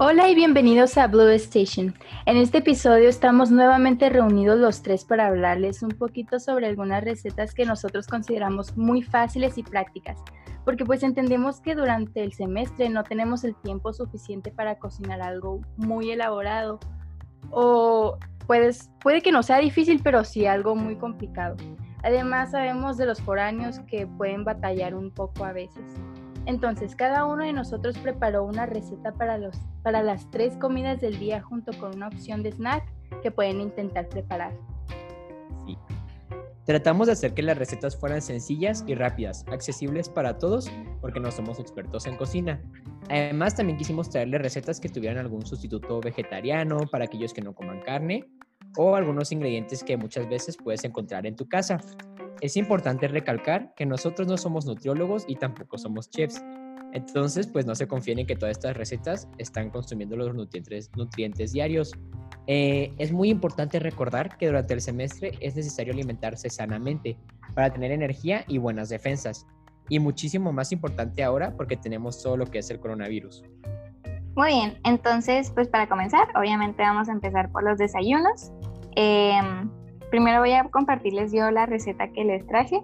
Hola y bienvenidos a Blue Station. En este episodio estamos nuevamente reunidos los tres para hablarles un poquito sobre algunas recetas que nosotros consideramos muy fáciles y prácticas, porque pues entendemos que durante el semestre no tenemos el tiempo suficiente para cocinar algo muy elaborado o puedes, puede que no sea difícil, pero sí algo muy complicado. Además sabemos de los foráneos que pueden batallar un poco a veces. Entonces, cada uno de nosotros preparó una receta para, los, para las tres comidas del día junto con una opción de snack que pueden intentar preparar. Sí. Tratamos de hacer que las recetas fueran sencillas y rápidas, accesibles para todos, porque no somos expertos en cocina. Además, también quisimos traerles recetas que tuvieran algún sustituto vegetariano para aquellos que no coman carne o algunos ingredientes que muchas veces puedes encontrar en tu casa. Es importante recalcar que nosotros no somos nutriólogos y tampoco somos chefs. Entonces, pues no se confíen en que todas estas recetas están consumiendo los nutrientes, diarios. Eh, es muy importante recordar que durante el semestre es necesario alimentarse sanamente para tener energía y buenas defensas. Y muchísimo más importante ahora porque tenemos todo lo que es el coronavirus. Muy bien, entonces pues para comenzar, obviamente vamos a empezar por los desayunos. Eh, Primero voy a compartirles yo la receta que les traje.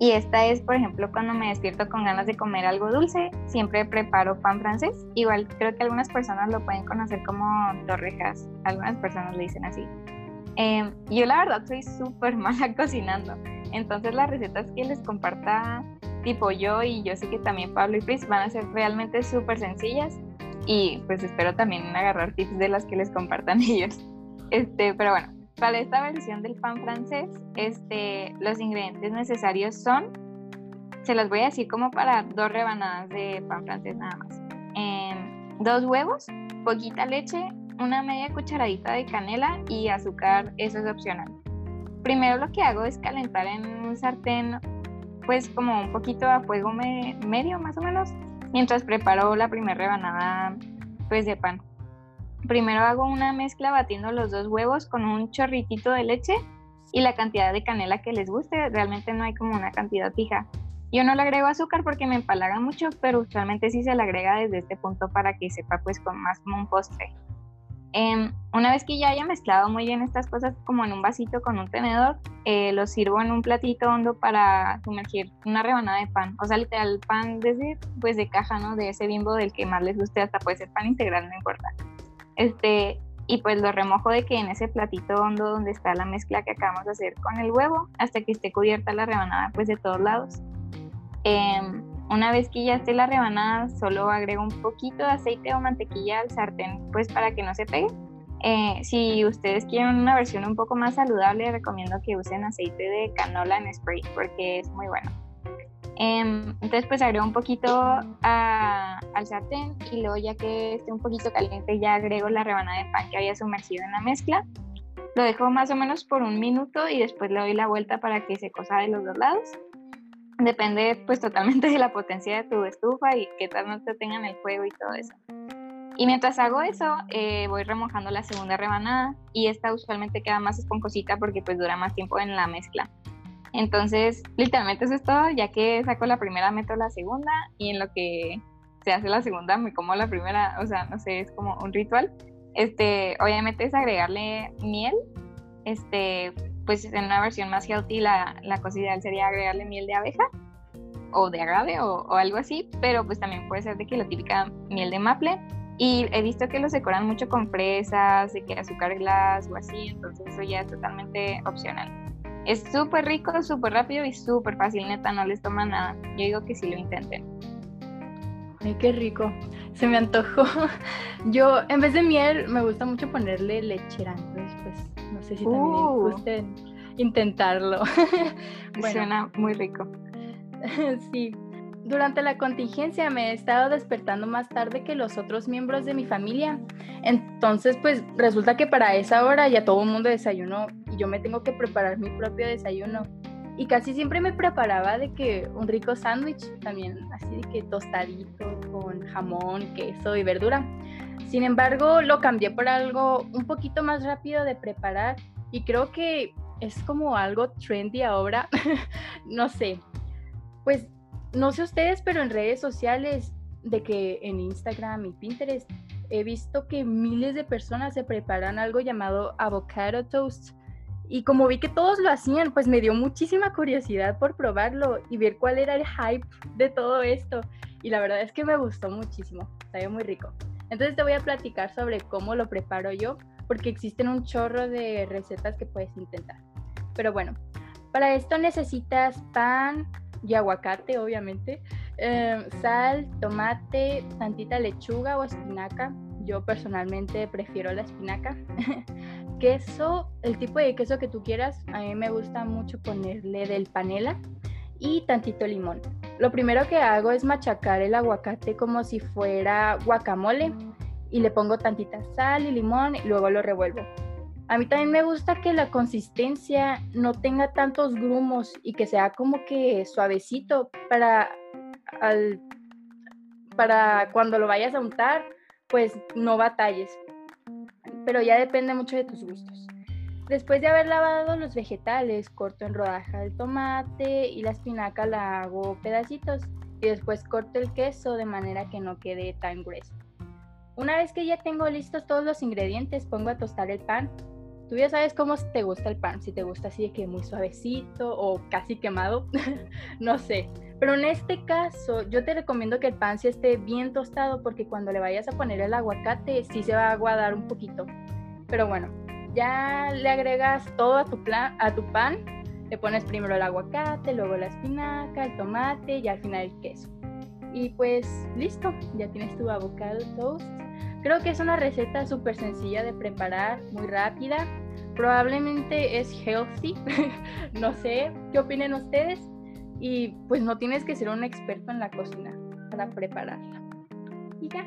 Y esta es, por ejemplo, cuando me despierto con ganas de comer algo dulce, siempre preparo pan francés. Igual creo que algunas personas lo pueden conocer como torrejas, algunas personas le dicen así. Em, yo la verdad soy súper mala cocinando, entonces las recetas que les comparta tipo yo y yo sé que también Pablo y Chris van a ser realmente súper sencillas y pues espero también agarrar tips de las que les compartan ellos. Este, pero bueno, para esta versión del pan francés, este, los ingredientes necesarios son, se los voy a decir como para dos rebanadas de pan francés nada más. Em, dos huevos, poquita leche, una media cucharadita de canela y azúcar, eso es opcional. Primero lo que hago es calentar en un sartén, pues como un poquito a fuego medio más o menos, mientras preparo la primera rebanada pues de pan. Primero hago una mezcla batiendo los dos huevos con un chorritito de leche y la cantidad de canela que les guste. Realmente no hay como una cantidad fija. Yo no le agrego azúcar porque me empalaga mucho, pero usualmente sí se le agrega desde este punto para que sepa pues con más como un postre. Em, una vez que ya haya mezclado muy bien estas cosas como en un vasito con un tenedor, eh, lo sirvo en un platito hondo para sumergir una rebanada de pan. O sea, literal pan desde pues de caja, ¿no? De ese bimbo del que más les guste, hasta puede ser pan integral, no importa. Este, y pues lo remojo de que en ese platito hondo donde está la mezcla que acabamos de hacer con el huevo hasta que esté cubierta la rebanada pues de todos lados. Em, una vez que ya esté la rebanada, solo agrego un poquito de aceite o mantequilla al sartén pues para que no se pegue. Eh, si ustedes quieren una versión un poco más saludable, recomiendo que usen aceite de canola en spray porque es muy bueno. Em, entonces pues agrego un poquito al sartén y luego ya que esté un poquito caliente ya agrego la rebanada de pan que había sumergido en la mezcla. Lo dejo más o menos por un minuto y después le doy la vuelta para que se cosa de los dos lados. Depende pues totalmente de la potencia de tu estufa y qué tal no te tengan el fuego y todo eso. Y mientras hago eso, eh, voy remojando la segunda rebanada y esta usualmente queda más esponjosita porque pues dura más tiempo en la mezcla. Entonces, literalmente eso es todo, ya que saco la primera, meto la segunda y en lo que se hace la segunda me como la primera, o sea, no sé, es como un ritual. Este, obviamente es agregarle miel, este, pues en una versión más healthy la, la cosa ideal sería agregarle miel de abeja o de agave o, o, algo así, pero pues también puede ser de que la típica miel de maple. Y he visto que los decoran mucho con fresas, de que azúcar glass o así, entonces eso ya es totalmente opcional. Es súper rico, súper rápido y súper fácil, neta, no les toma nada. Yo digo que sí lo intenten. Ay, qué rico. Se me antojó. Yo, en vez de miel, me gusta mucho ponerle lechera. Entonces, pues, no sé si también uh. gusten intentarlo. Suena muy rico. sí. Durante la contingencia me he estado despertando más tarde que los otros miembros de mi familia. Entonces, pues resulta que para esa hora ya todo el mundo desayunó y yo me tengo que preparar mi propio desayuno. Y casi siempre me preparaba de que un rico sándwich, también así de que tostadito con jamón, queso y verdura. Sin embargo, lo cambié por algo un poquito más rápido de preparar y creo que es como algo trendy ahora. no sé. Pues no sé ustedes, pero en redes sociales, de que en Instagram y Pinterest he visto que miles de personas se preparan algo llamado avocado toast. Y como vi que todos lo hacían, pues me dio muchísima curiosidad por probarlo y ver cuál era el hype de todo esto. Y la verdad es que me gustó muchísimo, sabe muy rico. Entonces te voy a platicar sobre cómo lo preparo yo, porque existen un chorro de recetas que puedes intentar. Pero bueno, para esto necesitas pan y aguacate, obviamente, em, sal, tomate, tantita lechuga o espinaca. Yo personalmente prefiero la espinaca. queso, el tipo de queso que tú quieras. A mí me gusta mucho ponerle del panela y tantito limón. Lo primero que hago es machacar el aguacate como si fuera guacamole y le pongo tantita sal y limón y luego lo revuelvo. A mí también me gusta que la consistencia no tenga tantos grumos y que sea como que suavecito para, para cuando lo vayas a untar, pues no batalles. Pero ya depende mucho de tus gustos. Después de haber lavado los vegetales, corto en rodaja el tomate y la espinaca la hago pedacitos y después corto el queso de manera que no quede tan grueso. Una vez que ya tengo listos todos los ingredientes, pongo a tostar el pan Tú ya sabes cómo te gusta el pan, si te gusta así de que muy suavecito o casi quemado, no sé. Pero en este caso, yo te recomiendo que el pan sí esté bien tostado porque cuando le vayas a poner el aguacate sí se va a aguadar un poquito. Pero bueno, ya le agregas todo a tu, plan, a tu pan, le pones primero el aguacate, luego la espinaca, el tomate y al final el queso. Y pues listo, ya tienes tu avocado toast Creo que es una receta súper sencilla de preparar, muy rápida. Probablemente es healthy, no sé qué opinen ustedes. Y pues no tienes que ser un experto en la cocina para prepararla. Y ya.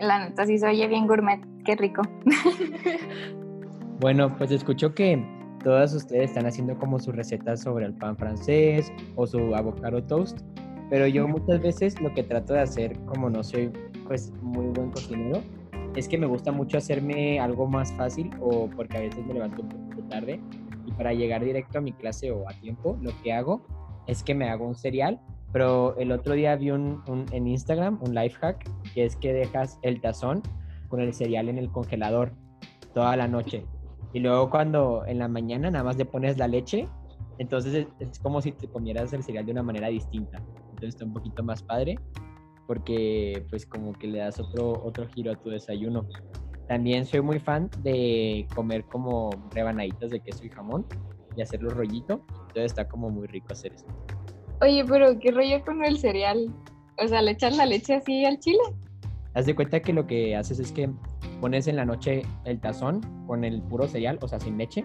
La neta sí se oye bien gourmet, qué rico. bueno, pues escucho que todas ustedes están haciendo como sus recetas sobre el pan francés o su avocado toast, pero yo muchas veces lo que trato de hacer, como no soy pues muy buen cocinero, es que me gusta mucho hacerme algo más fácil o porque a veces me levanto un poco tarde y para llegar directo a mi clase o a tiempo, lo que hago es que me hago un cereal, pero el otro día vi un, en Instagram un life hack que es que dejas el tazón con el cereal en el congelador toda la noche y luego cuando en la mañana nada más le pones la leche, entonces es, es como si te comieras el cereal de una manera distinta. Entonces está un poquito más padre porque pues como que le das otro, otro giro a tu desayuno. También soy muy fan de comer como rebanaditas de queso y jamón y hacerlo rollito. Entonces está como muy rico hacer eso. Oye, pero ¿qué rollo con el cereal? O sea, ¿le echas la leche así al chile? Haz de cuenta que lo que haces es que pones en la noche el tazón con el puro cereal, o sea, sin leche,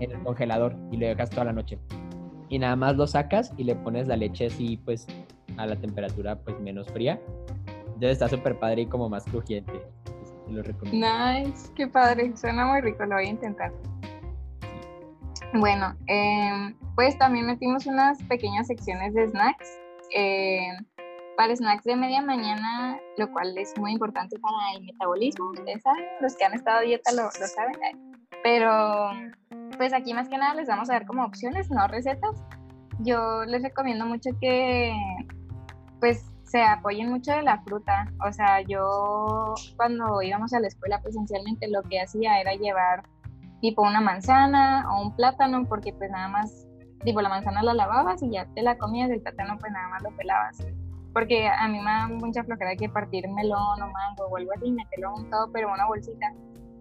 en el congelador y lo dejas toda la noche. Y nada más lo sacas y le pones la leche así, pues a la temperatura pues menos fría. Entonces está súper padre y como más crujiente. lo recomiendo. Nice, qué padre, suena muy rico, lo voy a intentar. Bueno, em, pues también metimos unas pequeñas secciones de snacks. Em, para snacks de media mañana, lo cual es muy importante para el metabolismo, ustedes saben, los que han estado a dieta lo, lo saben. Pero pues aquí más que nada les vamos a dar como opciones, no recetas. Yo les recomiendo mucho que pues se apoyen mucho de la fruta. O sea, yo cuando íbamos a la escuela presencialmente lo que hacía era llevar tipo una manzana o un plátano porque pues nada más, tipo la manzana la lavabas y ya te la comías, el plátano pues nada más lo pelabas. Porque a mí me da mucha flojera que partir melón o mango o algo así, meterlo en todo, pero una bolsita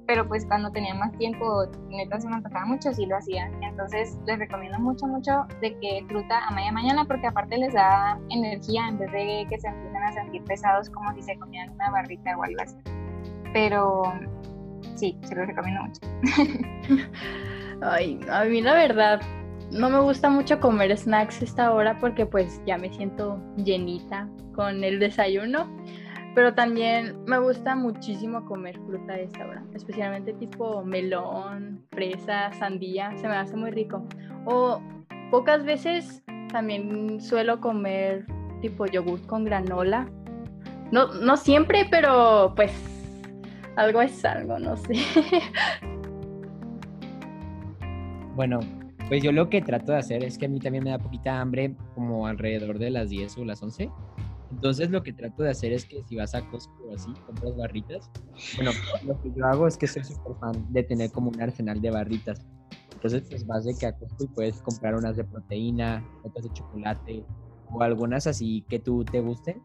pero pues cuando tenía más tiempo, neta se me antojaba mucho, sí lo hacía. Entonces les recomiendo mucho, mucho de que fruta a media mañana porque aparte les da energía en vez de que se empiecen a sentir pesados como si se comían una barrita o algo así. Pero sí, se los recomiendo mucho. Ay, a mí la verdad no me gusta mucho comer snacks esta hora porque pues ya me siento llenita con el desayuno. Pero también me gusta muchísimo comer fruta a esta hora, especialmente tipo melón, fresa, sandía, se me hace muy rico. O pocas veces también suelo comer tipo yogur con granola. No, no siempre, pero pues algo es algo, no sé. Bueno, pues yo lo que trato de hacer es que a mí también me da poquita hambre como alrededor de las 10 o las 11 Entonces lo que trato de hacer es que si vas a Costco o así, compras barritas. Bueno, lo que yo hago es que soy súper fan de tener como un arsenal de barritas. Entonces pues vas de que a Costco y puedes comprar unas de proteína, otras de chocolate o algunas así que tú te gusten.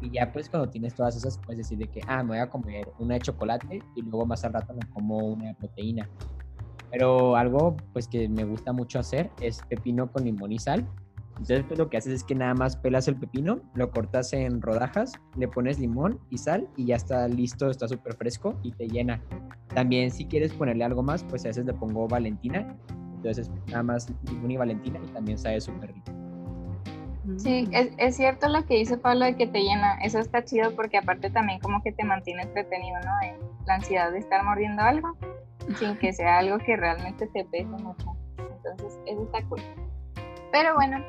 Y ya pues cuando tienes todas esas puedes decir de que, ah, me voy a comer una de chocolate y luego más al rato me como una de proteína. Pero algo pues que me gusta mucho hacer es pepino con limón y sal entonces pues, lo que haces es que nada más pelas el pepino, lo cortas en rodajas, le pones limón y sal y ya está listo, está súper fresco y te llena. También si quieres ponerle algo más, pues a veces le pongo Valentina. Entonces nada más limón y Valentina y también sabe súper rico. Sí, es, es, cierto lo que dice Pablo de que te llena. Eso está chido porque aparte también como que te mantiene entretenido, ¿no? En la ansiedad de estar mordiendo algo sin que sea algo que realmente te pese mucho. Entonces, eso está cool. Pero bueno,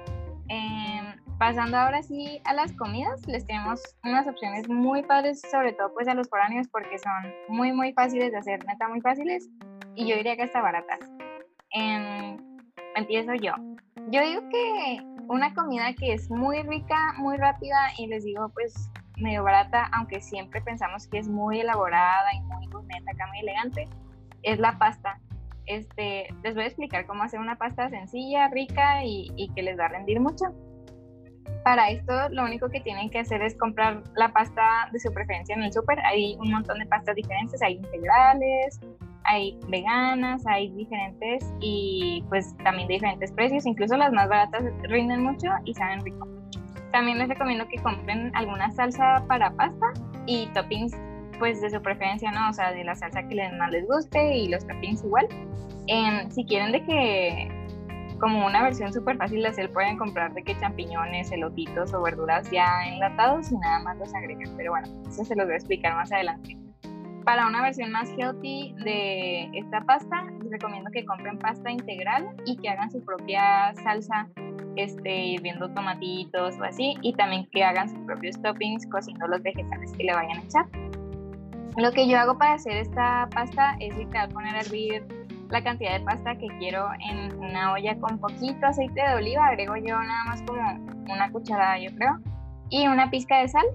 Em, pasando ahora sí a las comidas, les tenemos unas opciones muy padres, sobre todo pues a los foráneos porque son muy muy fáciles de hacer, neta muy fáciles y yo diría que hasta baratas. Em, empiezo yo. Yo digo que una comida que es muy rica, muy rápida y les digo pues medio barata, aunque siempre pensamos que es muy elaborada y muy gourmet, acá muy elegante, es la pasta. Este, les voy a explicar cómo hacer una pasta sencilla, rica y, que les va a rendir mucho. Para esto lo único que tienen que hacer es comprar la pasta de su preferencia en el súper. Hay un montón de pastas diferentes, hay integrales, hay veganas, hay diferentes y pues también de diferentes precios. Incluso las más baratas rinden mucho y saben rico. También les recomiendo que compren alguna salsa para pasta y toppings pues de su preferencia, ¿no? O sea, de la salsa que más les guste y los toppings igual. Em, si quieren de que como una versión súper fácil de hacer, pueden comprar de que champiñones, elotitos o verduras ya enlatados y nada más los agregan. Pero bueno, eso se los voy a explicar más adelante. Para una versión más healthy de esta pasta, les recomiendo que compren pasta integral y que hagan su propia salsa, este, viendo tomatitos o así, y también que hagan sus propios toppings cocinando los vegetales que le vayan a echar. Lo que yo hago para hacer esta pasta es literal poner a hervir la cantidad de pasta que quiero en una olla con poquito aceite de oliva, agrego yo nada más como una cucharada yo creo, y una pizca de sal.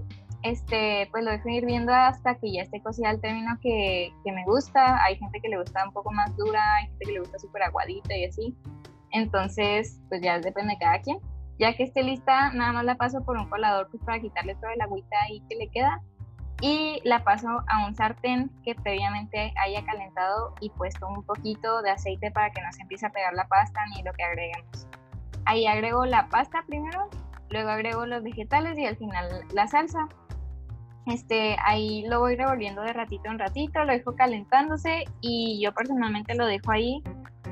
Este, pues lo dejo hirviendo hasta que ya esté cocida al término que, que me gusta. Hay gente que le gusta un poco más dura, hay gente que le gusta súper aguadita y así. Entonces, pues ya depende de cada quien. Ya que esté lista, nada más la paso por un colador pues para quitarle toda la agüita ahí que le queda y la paso a un sartén que previamente haya calentado y puesto un poquito de aceite para que no se empiece a pegar la pasta ni lo que agreguemos. Ahí agrego la pasta primero, luego agrego los vegetales y al final la salsa. Este, ahí lo voy revolviendo de ratito en ratito, lo dejo calentándose y yo personalmente lo dejo ahí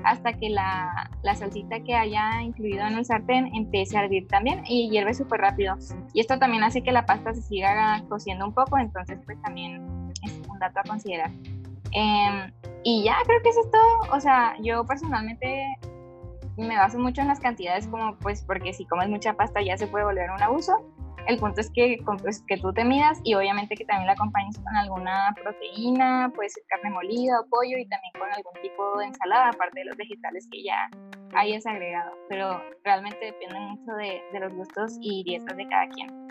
hasta que la, la, salsita que haya incluido en el sartén empiece a hervir también y hierve súper rápido. Y esto también hace que la pasta se siga cociendo un poco, entonces pues también es un dato a considerar. Em, y ya creo que eso es todo. O sea, yo personalmente me baso mucho en las cantidades como pues porque si comes mucha pasta ya se puede volver un abuso. El punto es que, pues, que tú te midas y obviamente que también la acompañes con alguna proteína, puede ser carne molida o pollo y también con algún tipo de ensalada, aparte de los vegetales que ya hayas agregado. Pero realmente depende mucho de, de los gustos y dietas de cada quien.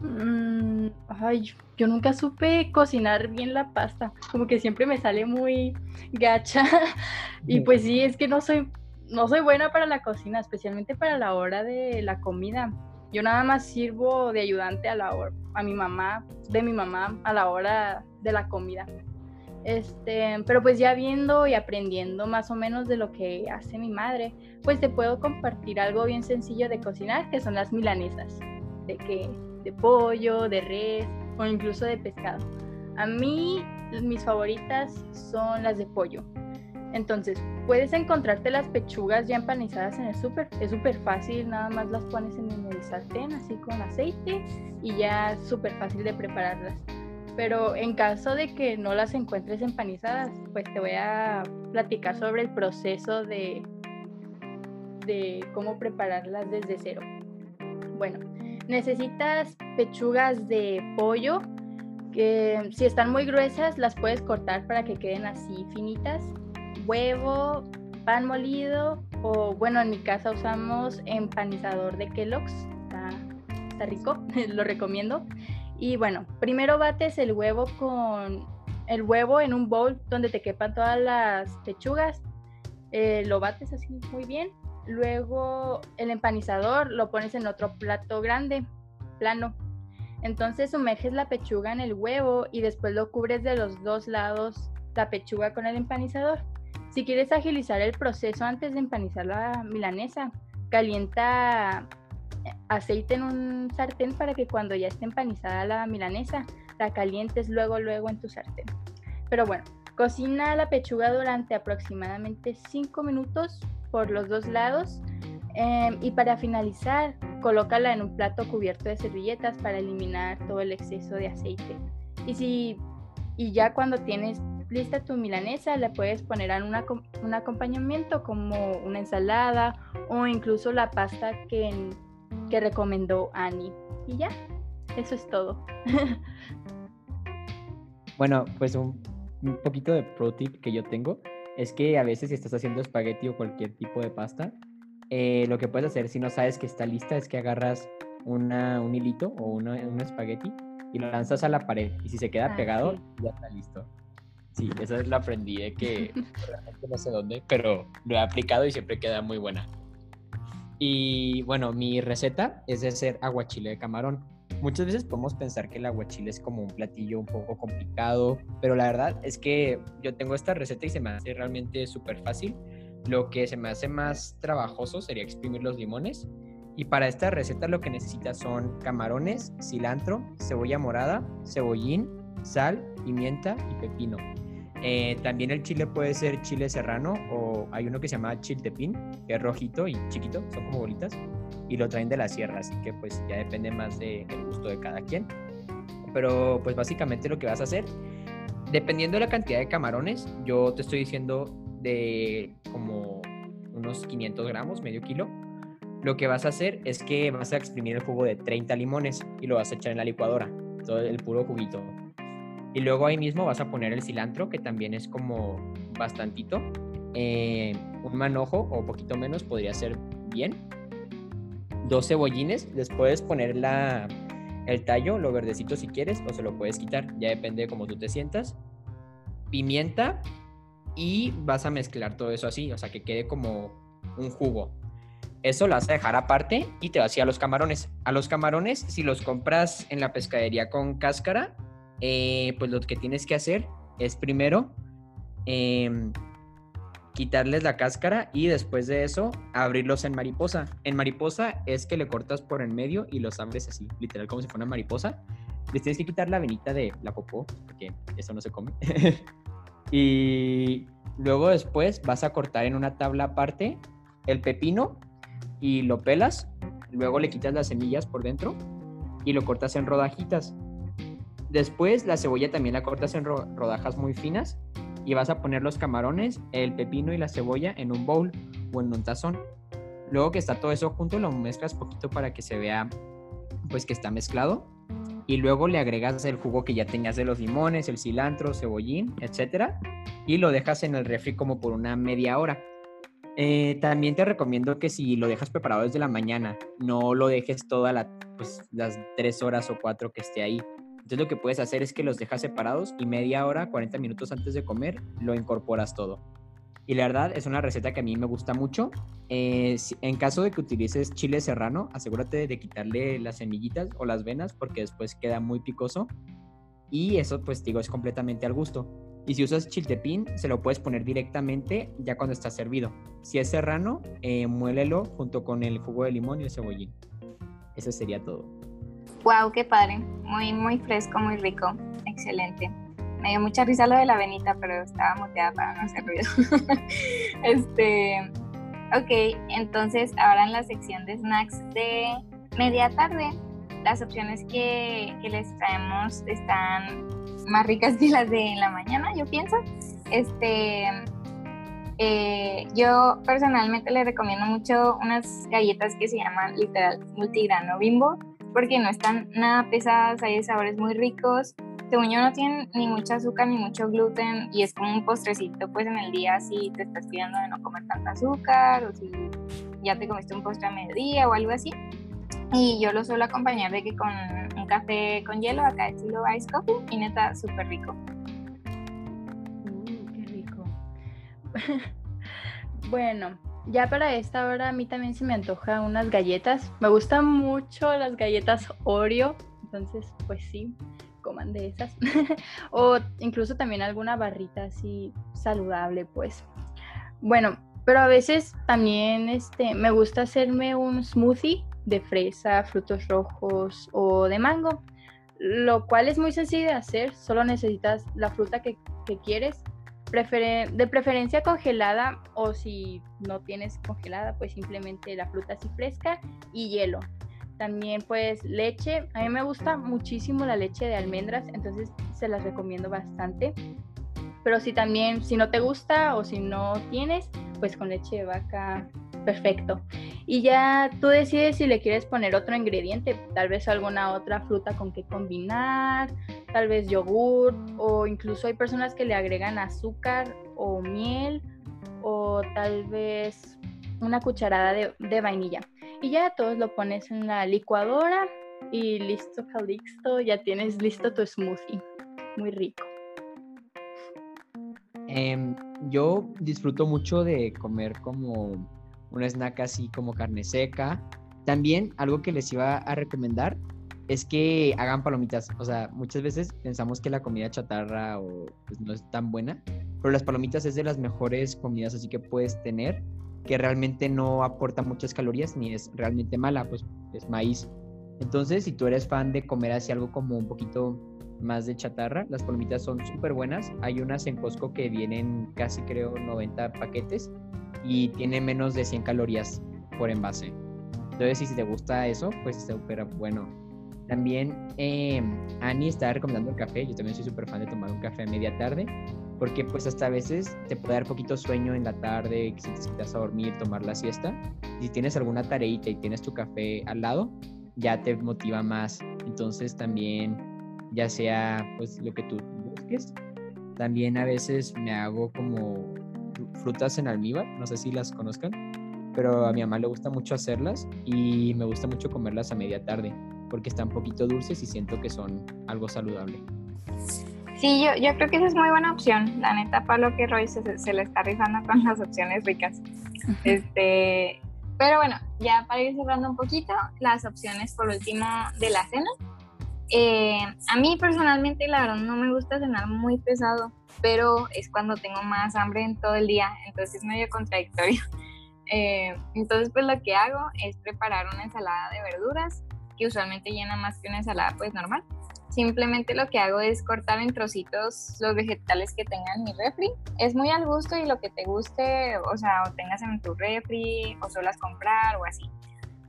Mm, ay, yo nunca supe cocinar bien la pasta, como que siempre me sale muy gacha y pues sí, es que no soy no soy buena para la cocina, especialmente para la hora de la comida. Yo nada más sirvo de ayudante a la hora, a mi mamá, de mi mamá a la hora de la comida. Este, pero pues ya viendo y aprendiendo más o menos de lo que hace mi madre, pues te puedo compartir algo bien sencillo de cocinar, que son las milanesas, de que de pollo, de res o incluso de pescado. A mí mis favoritas son las de pollo. Entonces, puedes encontrarte las pechugas ya empanizadas en el súper. Es súper fácil, nada más las pones en el sartén así con aceite y ya es súper fácil de prepararlas. Pero en caso de que no las encuentres empanizadas, pues te voy a platicar sobre el proceso de, de cómo prepararlas desde cero. Bueno, necesitas pechugas de pollo que si están muy gruesas las puedes cortar para que queden así finitas huevo, pan molido o bueno, en mi casa usamos empanizador de Kellogg's. Está, está rico, lo recomiendo. Y bueno, primero bates el huevo con el huevo en un bowl donde te quepan todas las pechugas. Eh, lo bates así muy bien. Luego el empanizador lo pones en otro plato grande, plano. Entonces sumerges la pechuga en el huevo y después lo cubres de los dos lados la pechuga con el empanizador. Si quieres agilizar el proceso antes de empanizar la milanesa, calienta aceite en un sartén para que cuando ya esté empanizada la milanesa, la calientes luego luego en tu sartén. Pero bueno, cocina la pechuga durante aproximadamente 5 minutos por los dos lados em, y para finalizar, colócala en un plato cubierto de servilletas para eliminar todo el exceso de aceite. Y si y ya cuando tienes lista tu milanesa, le puedes poner un acompañamiento como una ensalada o incluso la pasta que, que recomendó Annie. Y ya, eso es todo. bueno, pues un, un, poquito de pro tip que yo tengo es que a veces si estás haciendo espagueti o cualquier tipo de pasta, eh, lo que puedes hacer si no sabes que está lista es que agarras una, un hilito o una, un espagueti y lo lanzas a la pared y si se queda ah, pegado ya está listo. Sí, eso lo aprendí de que realmente no sé dónde, pero lo he aplicado y siempre queda muy buena. Y bueno, mi receta es de hacer aguachile de camarón. Muchas veces podemos pensar que el aguachile es como un platillo un poco complicado, pero la verdad es que yo tengo esta receta y se me hace realmente súper fácil. Lo que se me hace más trabajoso sería exprimir los limones. Y para esta receta lo que necesitas son camarones, cilantro, cebolla morada, cebollín, sal, pimienta y pepino. Eh, también el chile puede ser chile serrano o hay uno que se llama chiltepín, que es rojito y chiquito, son como bolitas, y lo traen de la sierra, así que pues ya depende más del gusto de cada quien. Pero pues básicamente lo que vas a hacer, dependiendo de la cantidad de camarones, yo te estoy diciendo de como unos 500 gramos, medio kilo, lo que vas a hacer es que vas a exprimir el jugo de 30 limones y lo vas a echar en la licuadora, todo el puro juguito y luego ahí mismo vas a poner el cilantro, que también es como bastantito. Eh, un manojo o poquito menos podría ser bien. Dos cebollines, les puedes poner la, el tallo, lo verdecito si quieres, o se lo puedes quitar, ya depende de cómo tú te sientas. Pimienta y vas a mezclar todo eso así, o sea que quede como un jugo. Eso lo vas a dejar aparte y te vas a ir a los camarones. A los camarones, si los compras en la pescadería con cáscara, eh, pues lo que tienes que hacer es primero em, quitarles la cáscara y después de eso abrirlos en mariposa. En mariposa es que le cortas por en medio y los abres así, literal como si fuera una mariposa. Les tienes que quitar la venita de la popó, porque eso no se come. y luego después vas a cortar en una tabla aparte el pepino y lo pelas. Luego le quitas las semillas por dentro y lo cortas en rodajitas. Después la cebolla también la cortas en rodajas muy finas y vas a poner los camarones, el pepino y la cebolla en un bowl o en un tazón. Luego que está todo eso junto lo mezclas poquito para que se vea pues que está mezclado y luego le agregas el jugo que ya tenías de los limones, el cilantro, cebollín, etcétera y lo dejas en el refri como por una media hora. Eh, también te recomiendo que si lo dejas preparado desde la mañana, no lo dejes todas pues, las tres horas o cuatro que esté ahí, entonces lo que puedes hacer es que los dejas separados y media hora, 40 minutos antes de comer, lo incorporas todo. Y la verdad es una receta que a mí me gusta mucho. Eh, en caso de que utilices chile serrano, asegúrate de quitarle las semillitas o las venas porque después queda muy picoso. Y eso pues digo es completamente al gusto. Y si usas chiltepín, se lo puedes poner directamente ya cuando está servido. Si es serrano, eh, muélelo junto con el jugo de limón y el cebollín. Eso sería todo. Wow, qué padre. Muy, muy fresco, muy rico. Excelente. Me dio mucha risa lo de la venita, pero estaba muteada para no hacer ruido. este. Ok, entonces ahora en la sección de snacks de media tarde, las opciones que, que les traemos están más ricas que las de la mañana, yo pienso. Este. Eh, yo personalmente les recomiendo mucho unas galletas que se llaman literal multigrano bimbo porque no están nada pesadas, hay sabores muy ricos. Según yo no tienen ni mucho azúcar ni mucho gluten y es como un postrecito pues en el día si te estás pidiendo de no comer tanta azúcar o si ya te comiste un postre a mediodía o algo así. Y yo lo suelo acompañar de que con un café con hielo, acá estilo ice coffee, y neta, súper rico. Uh, qué rico. bueno, ya para esta hora a mí también se me antoja unas galletas. Me gustan mucho las galletas Oreo, entonces pues sí, coman de esas. o incluso también alguna barrita así saludable, pues. Bueno, pero a veces también este, me gusta hacerme un smoothie de fresa, frutos rojos o de mango, lo cual es muy sencillo de hacer, solo necesitas la fruta que, quieres, de preferencia congelada o si no tienes congelada, pues simplemente la fruta así fresca y hielo. También pues leche, a mí me gusta muchísimo la leche de almendras, entonces se las recomiendo bastante. Pero si también, si no te gusta o si no tienes, pues con leche de vaca perfecto. Y ya tú decides si le quieres poner otro ingrediente, tal vez alguna otra fruta con que combinar, tal vez yogur o incluso hay personas que le agregan azúcar o miel o tal vez una cucharada de, vainilla. Y ya todos lo pones en la licuadora y listo, listo, ya tienes listo tu smoothie. Muy rico. Em, yo disfruto mucho de comer como un snack así como carne seca. También algo que les iba a recomendar es que hagan palomitas. O sea, muchas veces pensamos que la comida chatarra o, pues, no es tan buena, pero las palomitas es de las mejores comidas así que puedes tener, que realmente no aporta muchas calorías ni es realmente mala, pues es maíz. Entonces, si tú eres fan de comer así algo como un poquito más de chatarra, las palomitas son súper buenas. Hay unas en Costco que vienen casi creo 90 paquetes y tiene menos de 100 calorías por envase. Entonces, si te gusta eso, pues es súper bueno. También eh, Annie está recomendando el café. Yo también soy súper fan de tomar un café a media tarde, porque pues hasta a veces te puede dar poquito sueño en la tarde, si te a dormir, tomar la siesta. Si tienes alguna tareita y tienes tu café al lado, ya te motiva más. Entonces también, ya sea pues lo que tú busques, también a veces me hago como frutas en almíbar, no sé si las conozcan, pero a mi mamá le gusta mucho hacerlas y me gusta mucho comerlas a media tarde porque están un poquito dulces y siento que son algo saludable. Sí, yo, yo creo que esa es muy buena opción. La neta, Pablo que Roy se, se le está rifando con las opciones ricas. Este, pero bueno, ya para ir cerrando un poquito, las opciones por último de la cena. Eh, a mí personalmente, la verdad, no me gusta cenar muy pesado pero es cuando tengo más hambre en todo el día, entonces es medio contradictorio. Eh, entonces, pues lo que hago es preparar una ensalada de verduras, que usualmente llena más que una ensalada pues normal. Simplemente lo que hago es cortar en trocitos los vegetales que tengan en mi refri. Es muy al gusto y lo que te guste, o sea, o tengas en tu refri, o suelas comprar o así.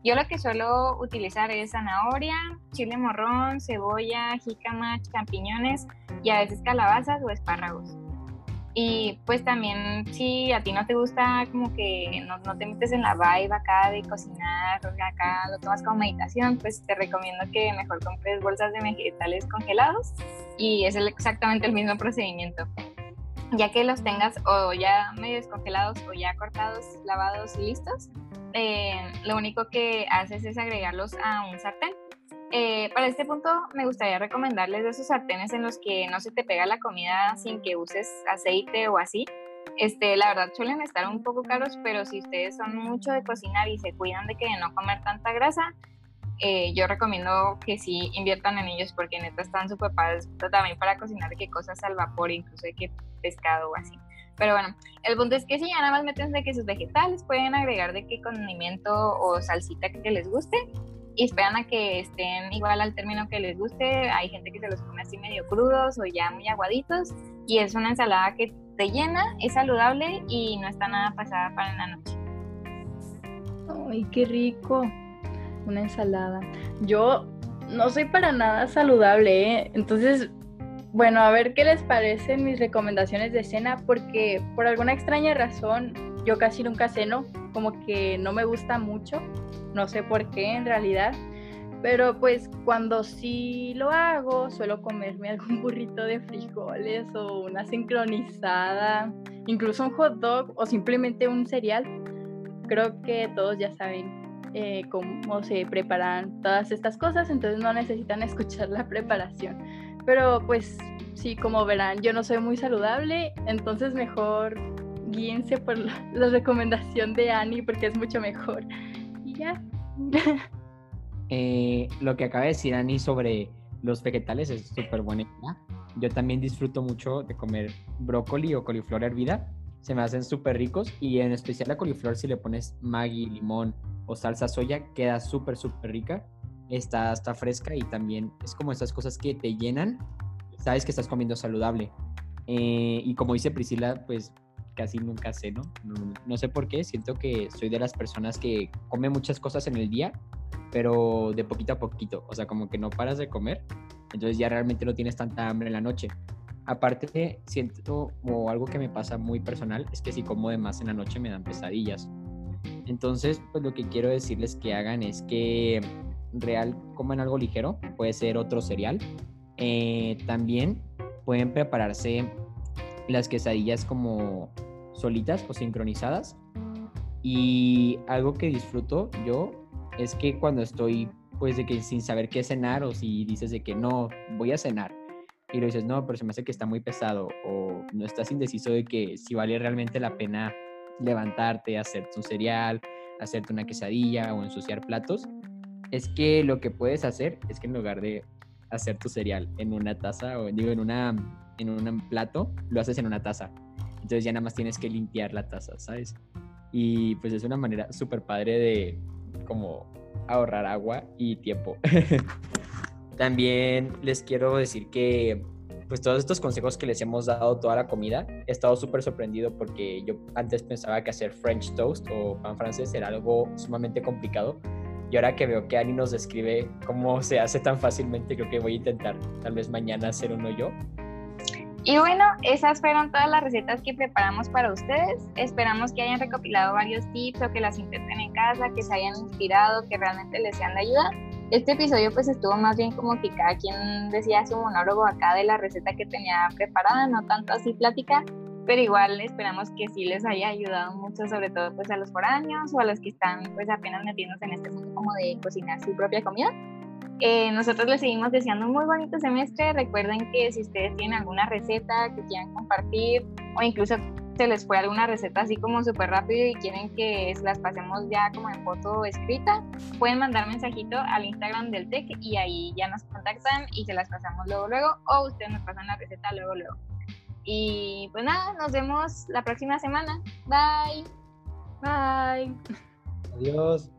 Yo lo que suelo utilizar es zanahoria, chile morrón, cebolla, jícama, champiñones y a veces calabazas o espárragos. Y pues también si a ti no te gusta como que no, te metes en la vibe acá de cocinar, acá lo tomas como meditación, pues te recomiendo que mejor compres bolsas de vegetales congelados y es exactamente el mismo procedimiento. Ya que los tengas o ya medio descongelados o ya cortados, lavados y listos, eh, lo único que haces es agregarlos a un sartén. Eh, para este punto me gustaría recomendarles de esos sartenes en los que no se te pega la comida sin que uses aceite o así. Este, la verdad suelen estar un poco caros, pero si ustedes son mucho de cocinar y se cuidan de que no comer tanta grasa, eh, yo recomiendo que sí inviertan en ellos porque neta están súper padres también para cocinar qué cosas al vapor, incluso de qué pescado o así. Pero bueno, el punto es que si ya nada más meten de que sus vegetales pueden agregar de qué condimento o salsita que les guste y esperan a que estén igual al término que les guste. Hay gente que se los come así medio crudos o ya muy aguaditos y es una ensalada que te llena, es saludable y no está nada pasada para la noche. Ay, qué rico. Una ensalada. Yo no soy para nada saludable, ¿eh? entonces bueno, a ver qué les parecen mis recomendaciones de cena, porque por alguna extraña razón yo casi nunca ceno, como que no me gusta mucho, no sé por qué en realidad, pero pues cuando sí lo hago, suelo comerme algún burrito de frijoles o una sincronizada, incluso un hot dog o simplemente un cereal. Creo que todos ya saben eh, cómo se preparan todas estas cosas, entonces no necesitan escuchar la preparación. Pero pues sí, como verán, yo no soy muy saludable, entonces mejor guíense por la, recomendación de Annie porque es mucho mejor. Y ya. Eh, lo que acaba de decir Annie sobre los vegetales es súper buena Yo también disfruto mucho de comer brócoli o coliflor hervida. Se me hacen súper ricos y en especial la coliflor si le pones maggi, limón o salsa soya queda súper, súper rica. Está, está fresca y también es como esas cosas que te llenan. Sabes que estás comiendo saludable. Eh, y como dice Priscila, pues casi nunca sé, ¿no? ¿no? sé por qué, siento que soy de las personas que come muchas cosas en el día, pero de poquito a poquito, o sea, como que no paras de comer, entonces ya realmente no tienes tanta hambre en la noche. Aparte, siento como algo que me pasa muy personal, es que si como de más en la noche me dan pesadillas. Entonces, pues lo que quiero decirles que hagan es que real coman algo ligero, puede ser otro cereal. Eh, también pueden prepararse las quesadillas como solitas o sincronizadas. Y algo que disfruto yo es que cuando estoy pues de que sin saber qué cenar o si dices de que no, voy a cenar y lo dices, no, pero se me hace que está muy pesado o no estás indeciso de que si vale realmente la pena levantarte, hacerte un cereal, hacerte una quesadilla o ensuciar platos, es que lo que puedes hacer es que en lugar de hacer tu cereal en una taza o digo en una en un plato, lo haces en una taza. Entonces ya nada más tienes que limpiar la taza, ¿sabes? Y pues es una manera súper padre de como ahorrar agua y tiempo. También les quiero decir que pues todos estos consejos que les hemos dado toda la comida, he estado súper sorprendido porque yo antes pensaba que hacer French toast o pan francés era algo sumamente complicado. Y ahora que veo que Ani nos describe cómo se hace tan fácilmente, creo que voy a intentar tal vez mañana hacer uno yo. Y bueno, esas fueron todas las recetas que preparamos para ustedes. Esperamos que hayan recopilado varios tips o que las intenten en casa, que se hayan inspirado, que realmente les sean de ayuda. Este episodio pues estuvo más bien como que cada quien decía su monólogo acá de la receta que tenía preparada, no tanto así plática, pero igual esperamos que sí les haya ayudado mucho, sobre todo pues a los foráneos o a los que están pues apenas metiéndose en este mundo como de cocinar su propia comida. Eh, nosotros les seguimos deseando un muy bonito semestre. Recuerden que si ustedes tienen alguna receta que quieran compartir o incluso se les fue alguna receta así como súper rápido y quieren que las pasemos ya como en foto escrita, pueden mandar mensajito al Instagram del TEC y ahí ya nos contactan y se las pasamos luego luego o ustedes nos pasan la receta luego luego. Y pues nada, nos vemos la próxima semana. Bye. Bye. Adiós.